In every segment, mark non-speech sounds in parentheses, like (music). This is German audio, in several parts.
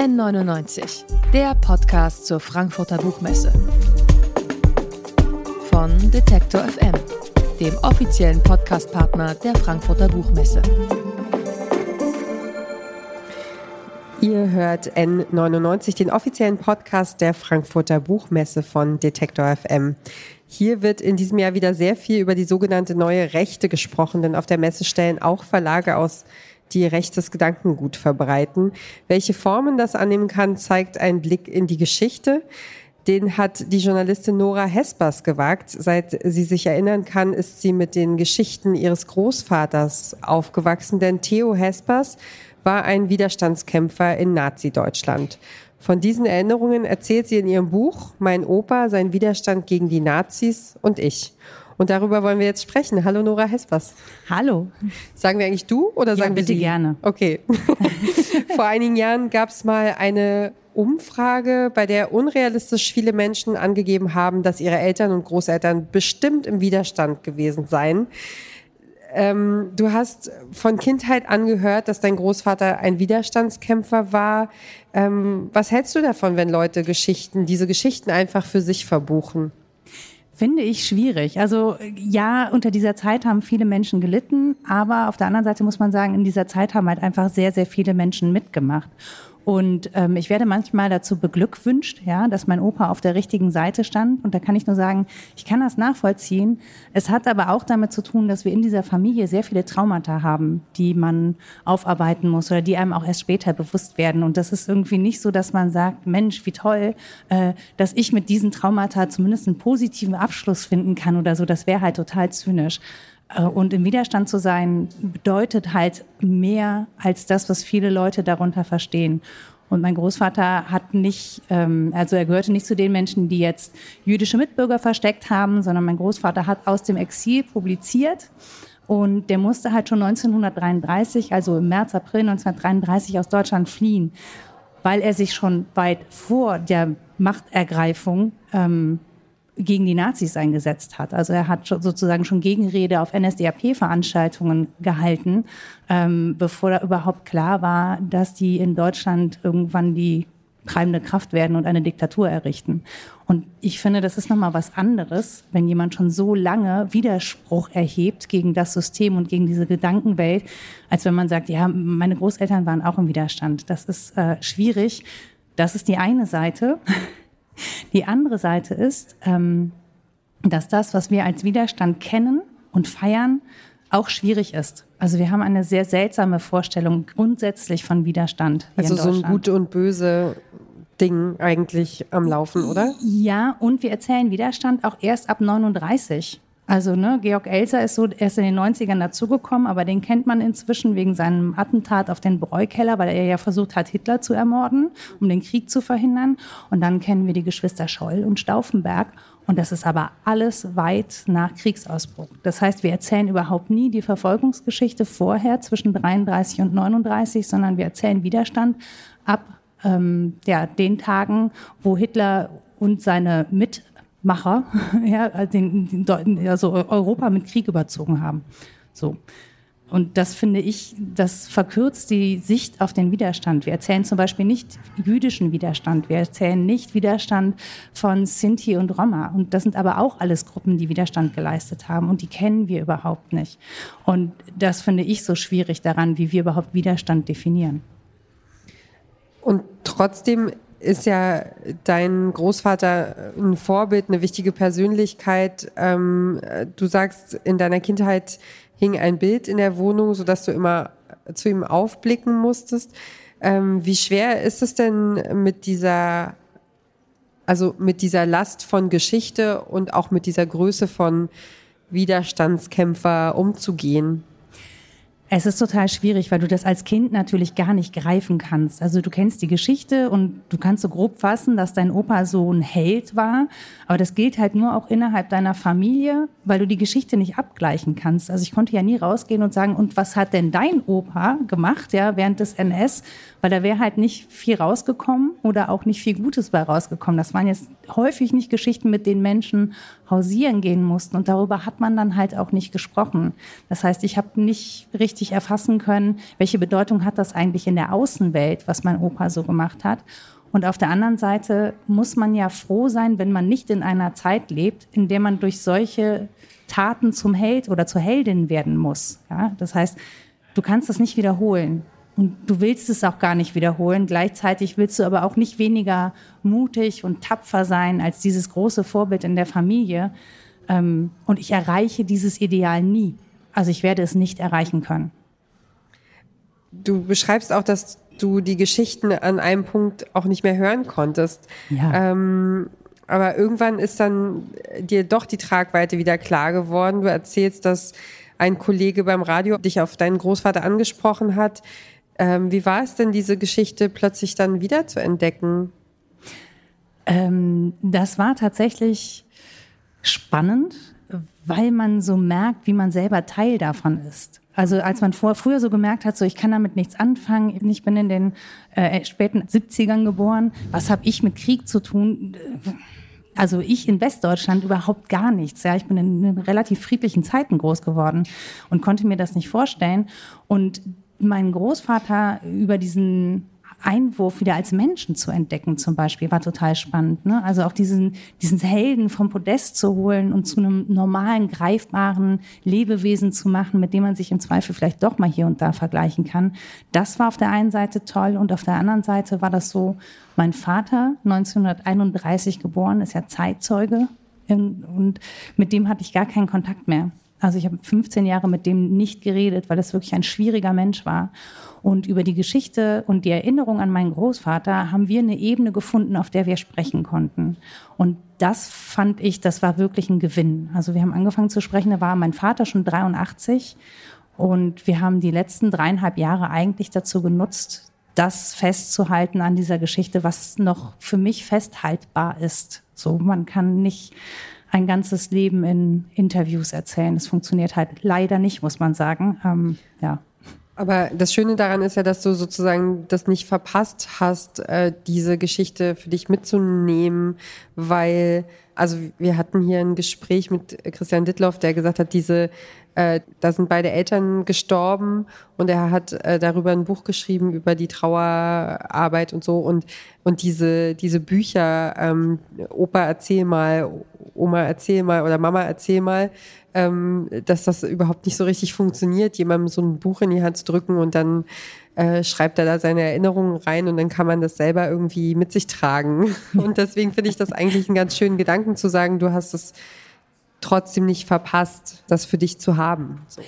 N99, der Podcast zur Frankfurter Buchmesse. Von Detektor FM, dem offiziellen Podcastpartner der Frankfurter Buchmesse. Ihr hört N99, den offiziellen Podcast der Frankfurter Buchmesse von Detektor FM. Hier wird in diesem Jahr wieder sehr viel über die sogenannte neue Rechte gesprochen, denn auf der Messe stellen auch Verlage aus die rechtes Gedankengut verbreiten. Welche Formen das annehmen kann, zeigt ein Blick in die Geschichte. Den hat die Journalistin Nora Hespers gewagt. Seit sie sich erinnern kann, ist sie mit den Geschichten ihres Großvaters aufgewachsen, denn Theo Hespers war ein Widerstandskämpfer in Nazi-Deutschland. Von diesen Erinnerungen erzählt sie in ihrem Buch Mein Opa, sein Widerstand gegen die Nazis und ich. Und darüber wollen wir jetzt sprechen. Hallo Nora Hespers. Hallo. Sagen wir eigentlich du oder sagen ja, bitte wir Sie? gerne. Okay. (laughs) Vor einigen Jahren gab es mal eine Umfrage, bei der unrealistisch viele Menschen angegeben haben, dass ihre Eltern und Großeltern bestimmt im Widerstand gewesen seien. Ähm, du hast von Kindheit angehört, dass dein Großvater ein Widerstandskämpfer war. Ähm, was hältst du davon, wenn Leute Geschichten, diese Geschichten einfach für sich verbuchen? Finde ich schwierig. Also ja, unter dieser Zeit haben viele Menschen gelitten, aber auf der anderen Seite muss man sagen, in dieser Zeit haben halt einfach sehr, sehr viele Menschen mitgemacht. Und ähm, ich werde manchmal dazu beglückwünscht, ja, dass mein Opa auf der richtigen Seite stand. Und da kann ich nur sagen, ich kann das nachvollziehen. Es hat aber auch damit zu tun, dass wir in dieser Familie sehr viele Traumata haben, die man aufarbeiten muss oder die einem auch erst später bewusst werden. Und das ist irgendwie nicht so, dass man sagt, Mensch, wie toll, äh, dass ich mit diesen Traumata zumindest einen positiven Abschluss finden kann oder so. Das wäre halt total zynisch. Äh, und im Widerstand zu sein bedeutet halt mehr als das, was viele Leute darunter verstehen. Und mein Großvater hat nicht, ähm, also er gehörte nicht zu den Menschen, die jetzt jüdische Mitbürger versteckt haben, sondern mein Großvater hat aus dem Exil publiziert. Und der musste halt schon 1933, also im März, April 1933 aus Deutschland fliehen, weil er sich schon weit vor der Machtergreifung ähm, gegen die Nazis eingesetzt hat. Also er hat sozusagen schon Gegenrede auf NSDAP-Veranstaltungen gehalten, ähm, bevor da überhaupt klar war, dass die in Deutschland irgendwann die treibende Kraft werden und eine Diktatur errichten. Und ich finde, das ist nochmal was anderes, wenn jemand schon so lange Widerspruch erhebt gegen das System und gegen diese Gedankenwelt, als wenn man sagt, ja, meine Großeltern waren auch im Widerstand. Das ist äh, schwierig. Das ist die eine Seite. Die andere Seite ist, ähm, dass das, was wir als Widerstand kennen und feiern, auch schwierig ist. Also wir haben eine sehr seltsame Vorstellung grundsätzlich von Widerstand. also so ein Gut und Böse Ding eigentlich am Laufen, oder? Ja, und wir erzählen Widerstand auch erst ab 39. Also ne, Georg Elser ist so erst in den 90ern dazugekommen, aber den kennt man inzwischen wegen seinem Attentat auf den Bräukeller, weil er ja versucht hat, Hitler zu ermorden, um den Krieg zu verhindern. Und dann kennen wir die Geschwister Scholl und Stauffenberg. Und das ist aber alles weit nach Kriegsausbruch. Das heißt, wir erzählen überhaupt nie die Verfolgungsgeschichte vorher zwischen 33 und 39, sondern wir erzählen Widerstand ab ähm, ja, den Tagen, wo Hitler und seine Mit Macher, (laughs) ja, den, den, also Europa mit Krieg überzogen haben. So. Und das finde ich, das verkürzt die Sicht auf den Widerstand. Wir erzählen zum Beispiel nicht jüdischen Widerstand. Wir erzählen nicht Widerstand von Sinti und Roma. Und das sind aber auch alles Gruppen, die Widerstand geleistet haben. Und die kennen wir überhaupt nicht. Und das finde ich so schwierig daran, wie wir überhaupt Widerstand definieren. Und trotzdem ist ja dein Großvater ein Vorbild, eine wichtige Persönlichkeit. Ähm, du sagst, in deiner Kindheit hing ein Bild in der Wohnung, sodass du immer zu ihm aufblicken musstest. Ähm, wie schwer ist es denn mit dieser, also mit dieser Last von Geschichte und auch mit dieser Größe von Widerstandskämpfer umzugehen? Es ist total schwierig, weil du das als Kind natürlich gar nicht greifen kannst. Also du kennst die Geschichte und du kannst so grob fassen, dass dein Opa so ein Held war. Aber das gilt halt nur auch innerhalb deiner Familie, weil du die Geschichte nicht abgleichen kannst. Also ich konnte ja nie rausgehen und sagen, und was hat denn dein Opa gemacht, ja, während des NS? Weil da wäre halt nicht viel rausgekommen oder auch nicht viel Gutes bei rausgekommen. Das waren jetzt häufig nicht Geschichten, mit denen Menschen hausieren gehen mussten. Und darüber hat man dann halt auch nicht gesprochen. Das heißt, ich habe nicht richtig erfassen können, welche Bedeutung hat das eigentlich in der Außenwelt, was mein Opa so gemacht hat. Und auf der anderen Seite muss man ja froh sein, wenn man nicht in einer Zeit lebt, in der man durch solche Taten zum Held oder zur Heldin werden muss. Ja? Das heißt, du kannst das nicht wiederholen. Und du willst es auch gar nicht wiederholen. Gleichzeitig willst du aber auch nicht weniger mutig und tapfer sein als dieses große Vorbild in der Familie. Ähm, und ich erreiche dieses Ideal nie. Also ich werde es nicht erreichen können. Du beschreibst auch, dass du die Geschichten an einem Punkt auch nicht mehr hören konntest. Ja. Ähm, aber irgendwann ist dann dir doch die Tragweite wieder klar geworden. Du erzählst, dass ein Kollege beim Radio dich auf deinen Großvater angesprochen hat. Ähm, wie war es denn, diese Geschichte plötzlich dann wieder zu entdecken? Ähm, das war tatsächlich spannend, weil man so merkt, wie man selber Teil davon ist. Also als man vor, früher so gemerkt hat, so ich kann damit nichts anfangen, ich bin in den äh, späten 70ern geboren, was habe ich mit Krieg zu tun? Also ich in Westdeutschland überhaupt gar nichts. Ja, ich bin in, relativ friedlichen Zeiten groß geworden und konnte mir das nicht vorstellen. Und mein Großvater über diesen Einwurf wieder als Menschen zu entdecken zum Beispiel, war total spannend. Ne? Also auch diesen, diesen Helden vom Podest zu holen und zu einem normalen, greifbaren Lebewesen zu machen, mit dem man sich im Zweifel vielleicht doch mal hier und da vergleichen kann. Das war auf der einen Seite toll und auf der anderen Seite war das so, mein Vater, 1931 geboren, ist ja Zeitzeuge und mit dem hatte ich gar keinen Kontakt mehr. Also ich habe 15 Jahre mit dem nicht geredet, weil das wirklich ein schwieriger Mensch war. Und über die Geschichte und die Erinnerung an meinen Großvater haben wir eine Ebene gefunden, auf der wir sprechen konnten. Und das fand ich, das war wirklich ein Gewinn. Also wir haben angefangen zu sprechen, da war mein Vater schon 83 und wir haben die letzten dreieinhalb Jahre eigentlich dazu genutzt, das festzuhalten an dieser Geschichte, was noch für mich festhaltbar ist. So, man kann nicht ein ganzes Leben in Interviews erzählen. Das funktioniert halt leider nicht, muss man sagen. Ähm, ja. Aber das Schöne daran ist ja, dass du sozusagen das nicht verpasst hast, äh, diese Geschichte für dich mitzunehmen, weil, also wir hatten hier ein Gespräch mit Christian Dittloff, der gesagt hat, diese, äh, da sind beide Eltern gestorben und er hat äh, darüber ein Buch geschrieben über die Trauerarbeit und so. Und und diese diese Bücher, ähm, Opa erzähl mal, Oma erzähl mal oder Mama erzähl mal, ähm, dass das überhaupt nicht so richtig funktioniert, jemandem so ein Buch in die Hand zu drücken und dann äh, schreibt er da seine Erinnerungen rein und dann kann man das selber irgendwie mit sich tragen. (laughs) Und deswegen finde ich das eigentlich einen ganz schönen Gedanken zu sagen, du hast es trotzdem nicht verpasst, das für dich zu haben. So.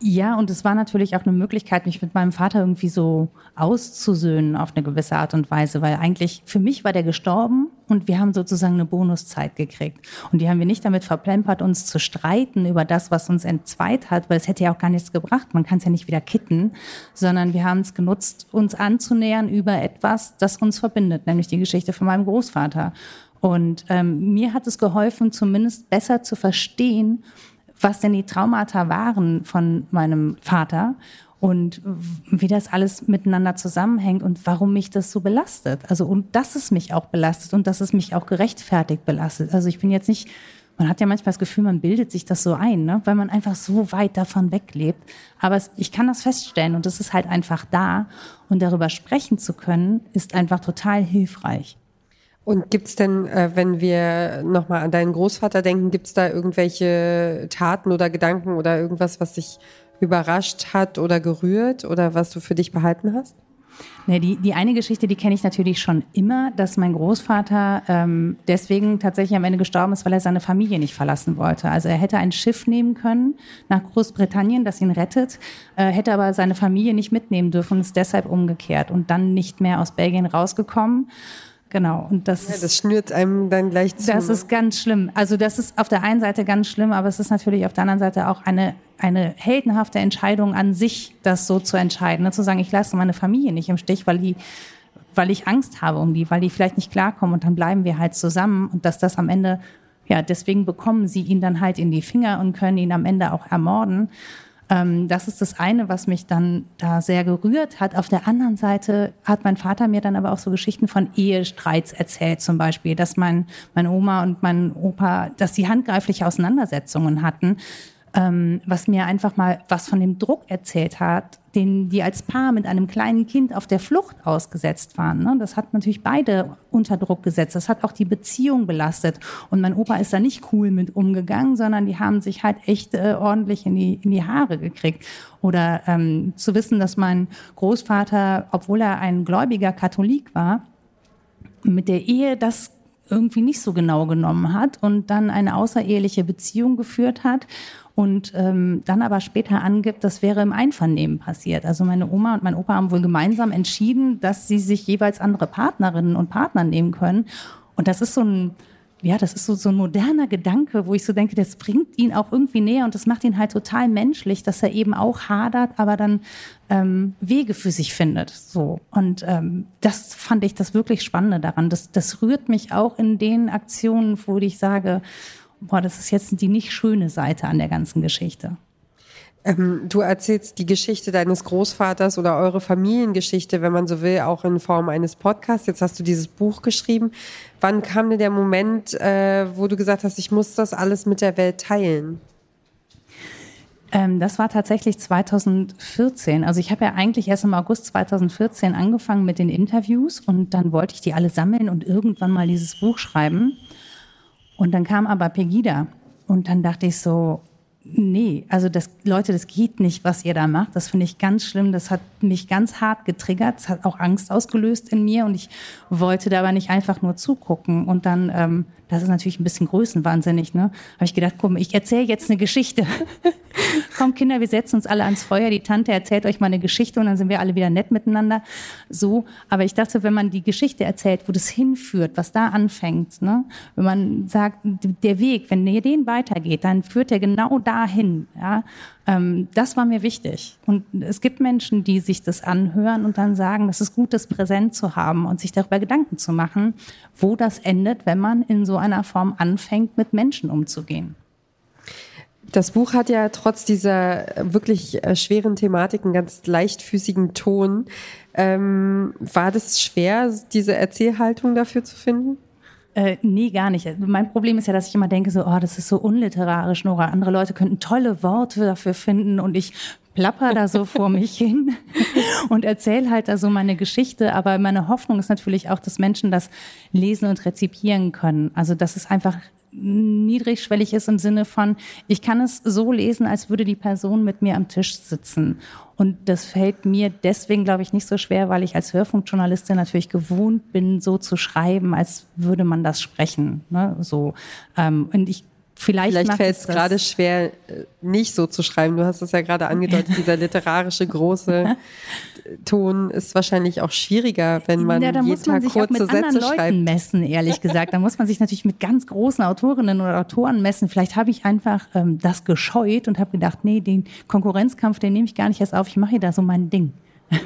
Ja, und es war natürlich auch eine Möglichkeit, mich mit meinem Vater irgendwie so auszusöhnen auf eine gewisse Art und Weise, weil eigentlich für mich war der gestorben und wir haben sozusagen eine Bonuszeit gekriegt. Und die haben wir nicht damit verplempert, uns zu streiten über das, was uns entzweit hat, weil es hätte ja auch gar nichts gebracht. Man kann es ja nicht wieder kitten, sondern wir haben es genutzt, uns anzunähern über etwas, das uns verbindet, nämlich die Geschichte von meinem Großvater. Und ähm, mir hat es geholfen, zumindest besser zu verstehen, was denn die Traumata waren von meinem Vater und wie das alles miteinander zusammenhängt und warum mich das so belastet. Also und dass es mich auch belastet und dass es mich auch gerechtfertigt belastet. Also ich bin jetzt nicht, man hat ja manchmal das Gefühl, man bildet sich das so ein, ne? weil man einfach so weit davon weglebt. Aber es, ich kann das feststellen und es ist halt einfach da und darüber sprechen zu können, ist einfach total hilfreich. Und gibt's denn, äh, wenn wir nochmal an deinen Großvater denken, gibt's da irgendwelche Taten oder Gedanken oder irgendwas, was dich überrascht hat oder gerührt oder was du für dich behalten hast? Nee, die, die eine Geschichte, die kenne ich natürlich schon immer, dass mein Großvater ähm, deswegen tatsächlich am Ende gestorben ist, weil er seine Familie nicht verlassen wollte. Also er hätte ein Schiff nehmen können nach Großbritannien, das ihn rettet, äh, hätte aber seine Familie nicht mitnehmen dürfen und ist deshalb umgekehrt und dann nicht mehr aus Belgien rausgekommen. Genau. Und das, ja, das schnürt einem dann gleich zu. Das ist ganz schlimm. Also das ist auf der einen Seite ganz schlimm, aber es ist natürlich auf der anderen Seite auch eine, eine heldenhafte Entscheidung an sich, das so zu entscheiden. Ne? Zu sagen, ich lasse meine Familie nicht im Stich, weil die weil ich Angst habe um die, weil die vielleicht nicht klarkommen und dann bleiben wir halt zusammen und dass das am Ende, ja, deswegen bekommen sie ihn dann halt in die Finger und können ihn am Ende auch ermorden. Ähm, das ist das eine, was mich dann da sehr gerührt hat. Auf der anderen Seite hat mein Vater mir dann aber auch so Geschichten von Ehestreits erzählt, zum Beispiel, dass mein, meine Oma und mein Opa, dass sie handgreifliche Auseinandersetzungen hatten ähm, was mir einfach mal was von dem Druck erzählt hat, den die als Paar mit einem kleinen Kind auf der Flucht ausgesetzt waren. Ne? Das hat natürlich beide unter Druck gesetzt. Das hat auch die Beziehung belastet. Und mein Opa ist da nicht cool mit umgegangen, sondern die haben sich halt echt äh, ordentlich in die, in die Haare gekriegt. Oder ähm, zu wissen, dass mein Großvater, obwohl er ein gläubiger Katholik war, mit der Ehe das irgendwie nicht so genau genommen hat und dann eine außereheliche Beziehung geführt hat und ähm, dann aber später angibt, das wäre im Einvernehmen passiert. Also meine Oma und mein Opa haben wohl gemeinsam entschieden, dass sie sich jeweils andere Partnerinnen und Partner nehmen können. Und das ist so ein ja, das ist so, so ein moderner Gedanke, wo ich so denke, das bringt ihn auch irgendwie näher und das macht ihn halt total menschlich, dass er eben auch hadert, aber dann ähm, Wege für sich findet. So. Und ähm, das fand ich das wirklich Spannende daran. Das, das rührt mich auch in den Aktionen, wo ich sage, boah, das ist jetzt die nicht schöne Seite an der ganzen Geschichte. Ähm, du erzählst die Geschichte deines Großvaters oder eure Familiengeschichte, wenn man so will, auch in Form eines Podcasts. Jetzt hast du dieses Buch geschrieben. Wann kam denn der Moment, äh, wo du gesagt hast, ich muss das alles mit der Welt teilen? Ähm, das war tatsächlich 2014. Also ich habe ja eigentlich erst im August 2014 angefangen mit den Interviews und dann wollte ich die alle sammeln und irgendwann mal dieses Buch schreiben. Und dann kam aber Pegida und dann dachte ich so, Nee, also das, Leute, das geht nicht, was ihr da macht. Das finde ich ganz schlimm. Das hat mich ganz hart getriggert. Es hat auch Angst ausgelöst in mir und ich wollte da aber nicht einfach nur zugucken. Und dann ähm, das ist natürlich ein bisschen größenwahnsinnig, ne? Habe ich gedacht, komm, ich erzähle jetzt eine Geschichte. (laughs) komm, Kinder, wir setzen uns alle ans Feuer. Die Tante erzählt euch mal eine Geschichte und dann sind wir alle wieder nett miteinander. So. Aber ich dachte, wenn man die Geschichte erzählt, wo das hinführt, was da anfängt, ne? Wenn man sagt, der Weg, wenn ihr den weitergeht, dann führt er genau dahin, ja? Ähm, das war mir wichtig. Und es gibt Menschen, die sich das anhören und dann sagen, das ist gut, das präsent zu haben und sich darüber Gedanken zu machen, wo das endet, wenn man in so einer Form anfängt, mit Menschen umzugehen. Das Buch hat ja trotz dieser wirklich äh, schweren Thematik einen ganz leichtfüßigen Ton. Ähm, war das schwer, diese Erzählhaltung dafür zu finden? Äh, nee, gar nicht. Mein Problem ist ja, dass ich immer denke, so, oh, das ist so unliterarisch, Nora. Andere Leute könnten tolle Worte dafür finden und ich plapper da so vor mich (laughs) hin und erzähle halt da so meine Geschichte. Aber meine Hoffnung ist natürlich auch, dass Menschen das lesen und rezipieren können. Also, dass es einfach niedrigschwellig ist im Sinne von, ich kann es so lesen, als würde die Person mit mir am Tisch sitzen. Und das fällt mir deswegen, glaube ich, nicht so schwer, weil ich als Hörfunkjournalistin natürlich gewohnt bin, so zu schreiben, als würde man das sprechen. Ne? So, ähm, und ich Vielleicht, Vielleicht fällt es gerade schwer, äh, nicht so zu schreiben. Du hast es ja gerade angedeutet, (laughs) dieser literarische große Ton ist wahrscheinlich auch schwieriger, wenn man ja, da jeden muss man Tag sich kurze auch mit Sätze Leuten schreibt. messen, ehrlich gesagt. Da muss man sich natürlich mit ganz großen Autorinnen oder Autoren messen. Vielleicht habe ich einfach ähm, das gescheut und habe gedacht, nee, den Konkurrenzkampf, den nehme ich gar nicht erst auf. Ich mache hier da so mein Ding. (laughs)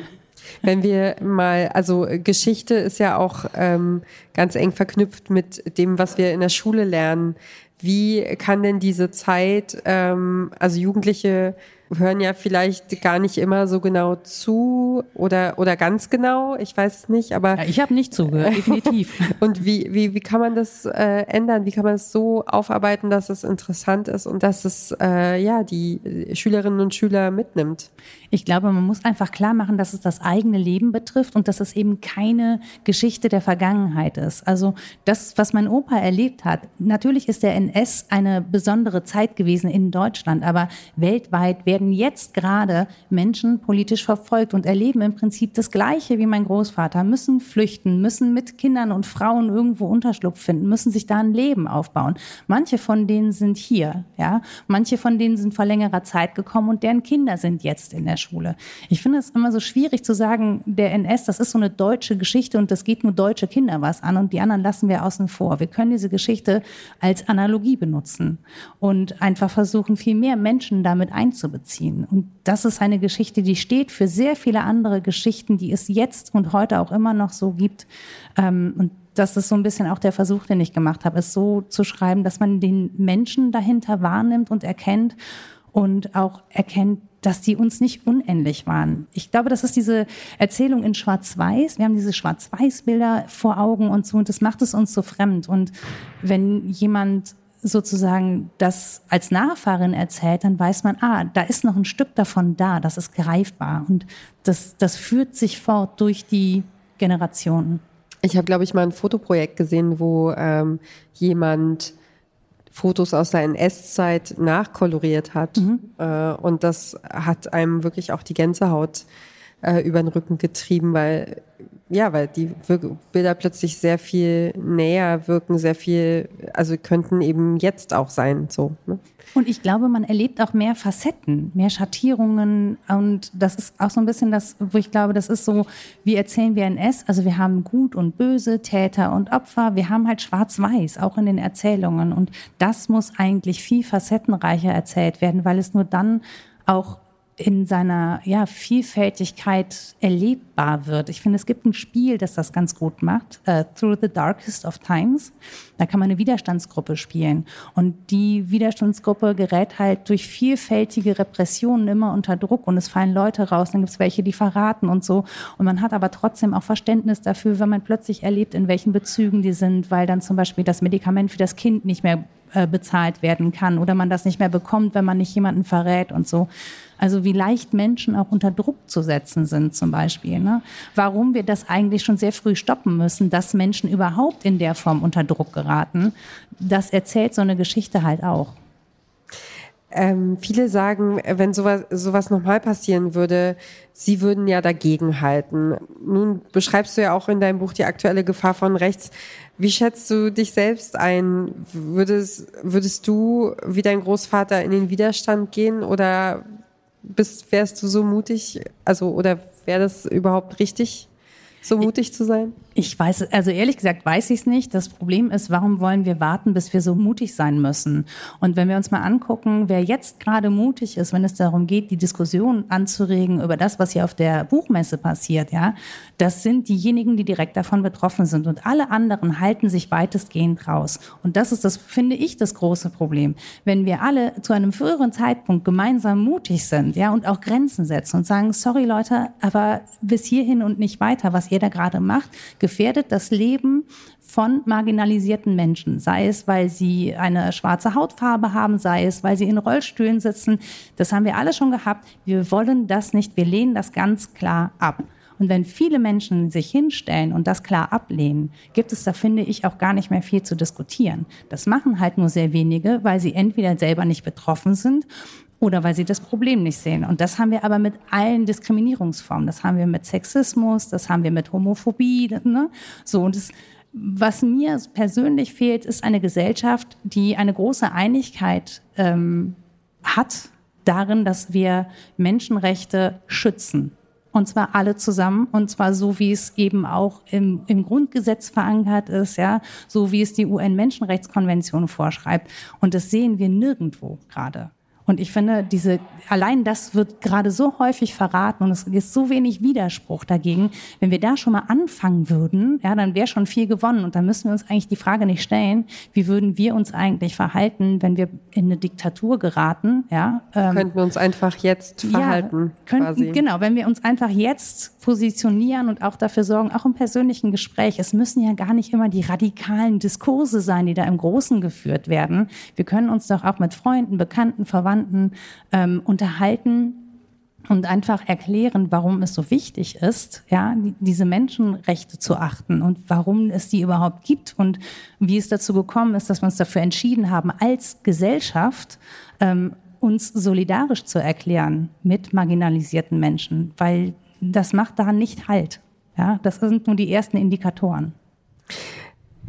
Wenn wir mal, also Geschichte ist ja auch ähm, ganz eng verknüpft mit dem, was wir in der Schule lernen. Wie kann denn diese Zeit, ähm, also Jugendliche hören ja vielleicht gar nicht immer so genau zu oder, oder ganz genau, ich weiß es nicht, aber. Ja, ich habe nicht zugehört, (laughs) definitiv. und wie, wie, wie kann man das äh, ändern? Wie kann man es so aufarbeiten, dass es interessant ist und dass es äh, ja die Schülerinnen und Schüler mitnimmt? Ich glaube, man muss einfach klar machen, dass es das eigene Leben betrifft und dass es eben keine Geschichte der Vergangenheit ist. Also das, was mein Opa erlebt hat, natürlich ist der NS eine besondere Zeit gewesen in Deutschland, aber weltweit werden werden jetzt gerade Menschen politisch verfolgt und erleben im Prinzip das Gleiche wie mein Großvater, müssen flüchten, müssen mit Kindern und Frauen irgendwo Unterschlupf finden, müssen sich da ein Leben aufbauen. Manche von denen sind hier, ja, manche von denen sind vor längerer Zeit gekommen und deren Kinder sind jetzt in der Schule. Ich finde es immer so schwierig zu sagen, der NS, das ist so eine deutsche Geschichte und das geht nur deutsche Kinder was an und die anderen lassen wir außen vor. Wir können diese Geschichte als Analogie benutzen und einfach versuchen, viel mehr Menschen damit einzubeziehen nachvollziehen. Und das ist eine Geschichte, die steht für sehr viele andere Geschichten, die es jetzt und heute auch immer noch so gibt. Ähm, und das ist so ein bisschen auch der Versuch, den ich gemacht habe, es so zu schreiben, dass man den Menschen dahinter wahrnimmt und erkennt und auch erkennt, dass die uns nicht unendlich waren. Ich glaube, das ist diese Erzählung in Schwarz-Weiß. Wir haben diese Schwarz-Weiß-Bilder vor Augen und so, und das macht es uns so fremd. Und wenn jemand sozusagen das als Nachfahrin erzählt, dann weiß man, ah, da ist noch ein Stück davon da, das ist greifbar und das, das führt sich fort durch die Generationen. Ich habe, glaube ich, mal ein Fotoprojekt gesehen, wo ähm, jemand Fotos aus der NS-Zeit nachkoloriert hat. Mhm. Äh, und das hat einem wirklich auch die Gänsehaut äh, über den Rücken getrieben, weil ja, weil die Bilder plötzlich sehr viel näher wirken, sehr viel, also könnten eben jetzt auch sein, so. Ne? Und ich glaube, man erlebt auch mehr Facetten, mehr Schattierungen und das ist auch so ein bisschen das, wo ich glaube, das ist so, wie erzählen wir NS, also wir haben Gut und Böse, Täter und Opfer, wir haben halt Schwarz-Weiß, auch in den Erzählungen und das muss eigentlich viel facettenreicher erzählt werden, weil es nur dann auch in seiner ja, Vielfältigkeit erlebbar wird. Ich finde, es gibt ein Spiel, das das ganz gut macht, uh, Through the Darkest of Times. Da kann man eine Widerstandsgruppe spielen. Und die Widerstandsgruppe gerät halt durch vielfältige Repressionen immer unter Druck und es fallen Leute raus, dann gibt es welche, die verraten und so. Und man hat aber trotzdem auch Verständnis dafür, wenn man plötzlich erlebt, in welchen Bezügen die sind, weil dann zum Beispiel das Medikament für das Kind nicht mehr äh, bezahlt werden kann oder man das nicht mehr bekommt, wenn man nicht jemanden verrät und so. Also wie leicht Menschen auch unter Druck zu setzen sind zum Beispiel. Ne? Warum wir das eigentlich schon sehr früh stoppen müssen, dass Menschen überhaupt in der Form unter Druck geraten, das erzählt so eine Geschichte halt auch. Ähm, viele sagen, wenn sowas, sowas nochmal passieren würde, sie würden ja dagegen halten. Nun beschreibst du ja auch in deinem Buch die aktuelle Gefahr von rechts. Wie schätzt du dich selbst ein? Würdest, würdest du wie dein Großvater in den Widerstand gehen oder bist, wärst du so mutig? Also, oder wäre das überhaupt richtig? So mutig zu sein? Ich weiß, also ehrlich gesagt weiß ich es nicht. Das Problem ist, warum wollen wir warten, bis wir so mutig sein müssen? Und wenn wir uns mal angucken, wer jetzt gerade mutig ist, wenn es darum geht, die Diskussion anzuregen über das, was hier auf der Buchmesse passiert, ja, das sind diejenigen, die direkt davon betroffen sind. Und alle anderen halten sich weitestgehend raus. Und das ist das, finde ich, das große Problem. Wenn wir alle zu einem früheren Zeitpunkt gemeinsam mutig sind, ja, und auch Grenzen setzen und sagen, sorry Leute, aber bis hierhin und nicht weiter, was da gerade macht, gefährdet das Leben von marginalisierten Menschen, sei es, weil sie eine schwarze Hautfarbe haben, sei es, weil sie in Rollstühlen sitzen. Das haben wir alle schon gehabt. Wir wollen das nicht. Wir lehnen das ganz klar ab. Und wenn viele Menschen sich hinstellen und das klar ablehnen, gibt es da, finde ich, auch gar nicht mehr viel zu diskutieren. Das machen halt nur sehr wenige, weil sie entweder selber nicht betroffen sind oder weil sie das Problem nicht sehen. Und das haben wir aber mit allen Diskriminierungsformen. Das haben wir mit Sexismus, das haben wir mit Homophobie. Ne? So und das, was mir persönlich fehlt, ist eine Gesellschaft, die eine große Einigkeit ähm, hat darin, dass wir Menschenrechte schützen. Und zwar alle zusammen. Und zwar so, wie es eben auch im, im Grundgesetz verankert ist, ja, so wie es die UN-Menschenrechtskonvention vorschreibt. Und das sehen wir nirgendwo gerade. Und ich finde, diese, allein das wird gerade so häufig verraten und es ist so wenig Widerspruch dagegen. Wenn wir da schon mal anfangen würden, ja, dann wäre schon viel gewonnen. Und dann müssen wir uns eigentlich die Frage nicht stellen, wie würden wir uns eigentlich verhalten, wenn wir in eine Diktatur geraten, ja. Ähm, könnten wir uns einfach jetzt verhalten, ja, könnten, quasi. Genau, wenn wir uns einfach jetzt positionieren und auch dafür sorgen, auch im persönlichen Gespräch. Es müssen ja gar nicht immer die radikalen Diskurse sein, die da im Großen geführt werden. Wir können uns doch auch mit Freunden, Bekannten, Verwandten Verwandten ähm, unterhalten und einfach erklären, warum es so wichtig ist, ja, diese Menschenrechte zu achten und warum es die überhaupt gibt und wie es dazu gekommen ist, dass wir uns dafür entschieden haben, als Gesellschaft ähm, uns solidarisch zu erklären mit marginalisierten Menschen, weil das macht daran nicht Halt. Ja, das sind nur die ersten Indikatoren.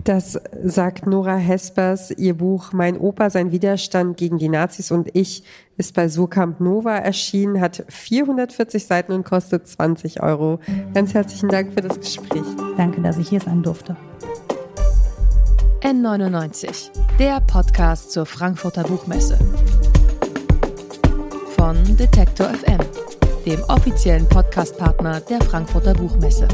Das sagt Nora Hespers. Ihr Buch Mein Opa, sein Widerstand gegen die Nazis und ich ist bei Surkamp Nova erschienen, hat 440 Seiten und kostet 20 Euro. Ganz herzlichen Dank für das Gespräch. Danke, dass ich hier sein durfte. N99, der Podcast zur Frankfurter Buchmesse. Von Detektor FM, dem offiziellen Podcastpartner der Frankfurter Buchmesse.